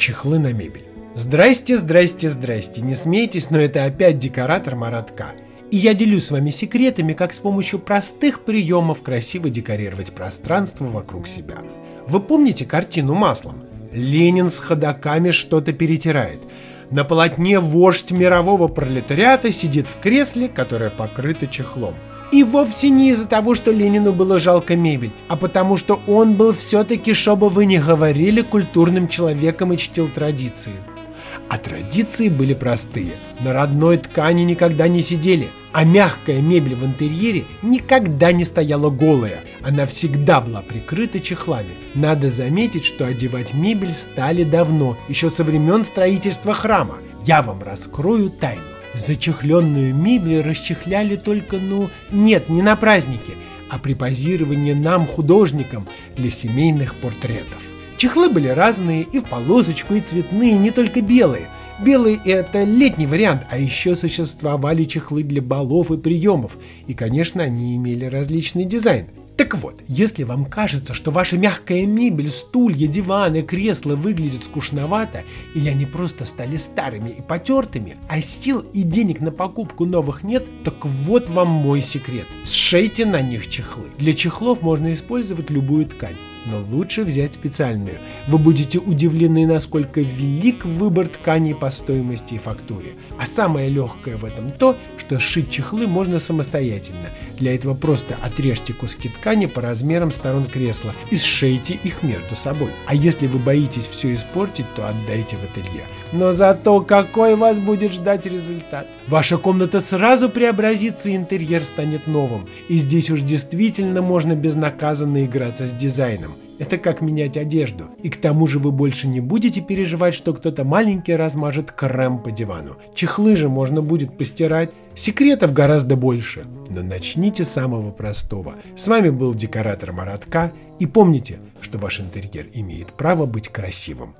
Чехлы на мебель. Здрасте, здрасте, здрасте. Не смейтесь, но это опять декоратор Маратка. И я делюсь с вами секретами, как с помощью простых приемов красиво декорировать пространство вокруг себя. Вы помните картину маслом? Ленин с ходаками что-то перетирает. На полотне вождь мирового пролетариата сидит в кресле, которое покрыто чехлом. И вовсе не из-за того, что Ленину было жалко мебель, а потому что он был все-таки, чтобы вы не говорили, культурным человеком и чтил традиции. А традиции были простые. На родной ткани никогда не сидели, а мягкая мебель в интерьере никогда не стояла голая. Она всегда была прикрыта чехлами. Надо заметить, что одевать мебель стали давно, еще со времен строительства храма. Я вам раскрою тайну. Зачехленную мебель расчехляли только, ну, нет, не на праздники, а при позировании нам, художникам, для семейных портретов. Чехлы были разные, и в полосочку, и цветные, не только белые. Белый – это летний вариант, а еще существовали чехлы для балов и приемов, и, конечно, они имели различный дизайн. Так вот, если вам кажется, что ваша мягкая мебель, стулья, диваны, кресла выглядят скучновато, или они просто стали старыми и потертыми, а сил и денег на покупку новых нет, так вот вам мой секрет. Сшейте на них чехлы. Для чехлов можно использовать любую ткань но лучше взять специальную. Вы будете удивлены, насколько велик выбор тканей по стоимости и фактуре. А самое легкое в этом то, что сшить чехлы можно самостоятельно. Для этого просто отрежьте куски ткани по размерам сторон кресла и сшейте их между собой. А если вы боитесь все испортить, то отдайте в ателье. Но зато какой вас будет ждать результат. Ваша комната сразу преобразится и интерьер станет новым. И здесь уж действительно можно безнаказанно играться с дизайном. Это как менять одежду. И к тому же вы больше не будете переживать, что кто-то маленький размажет крем по дивану. Чехлы же можно будет постирать. Секретов гораздо больше. Но начните с самого простого. С вами был декоратор Маратка. И помните, что ваш интерьер имеет право быть красивым.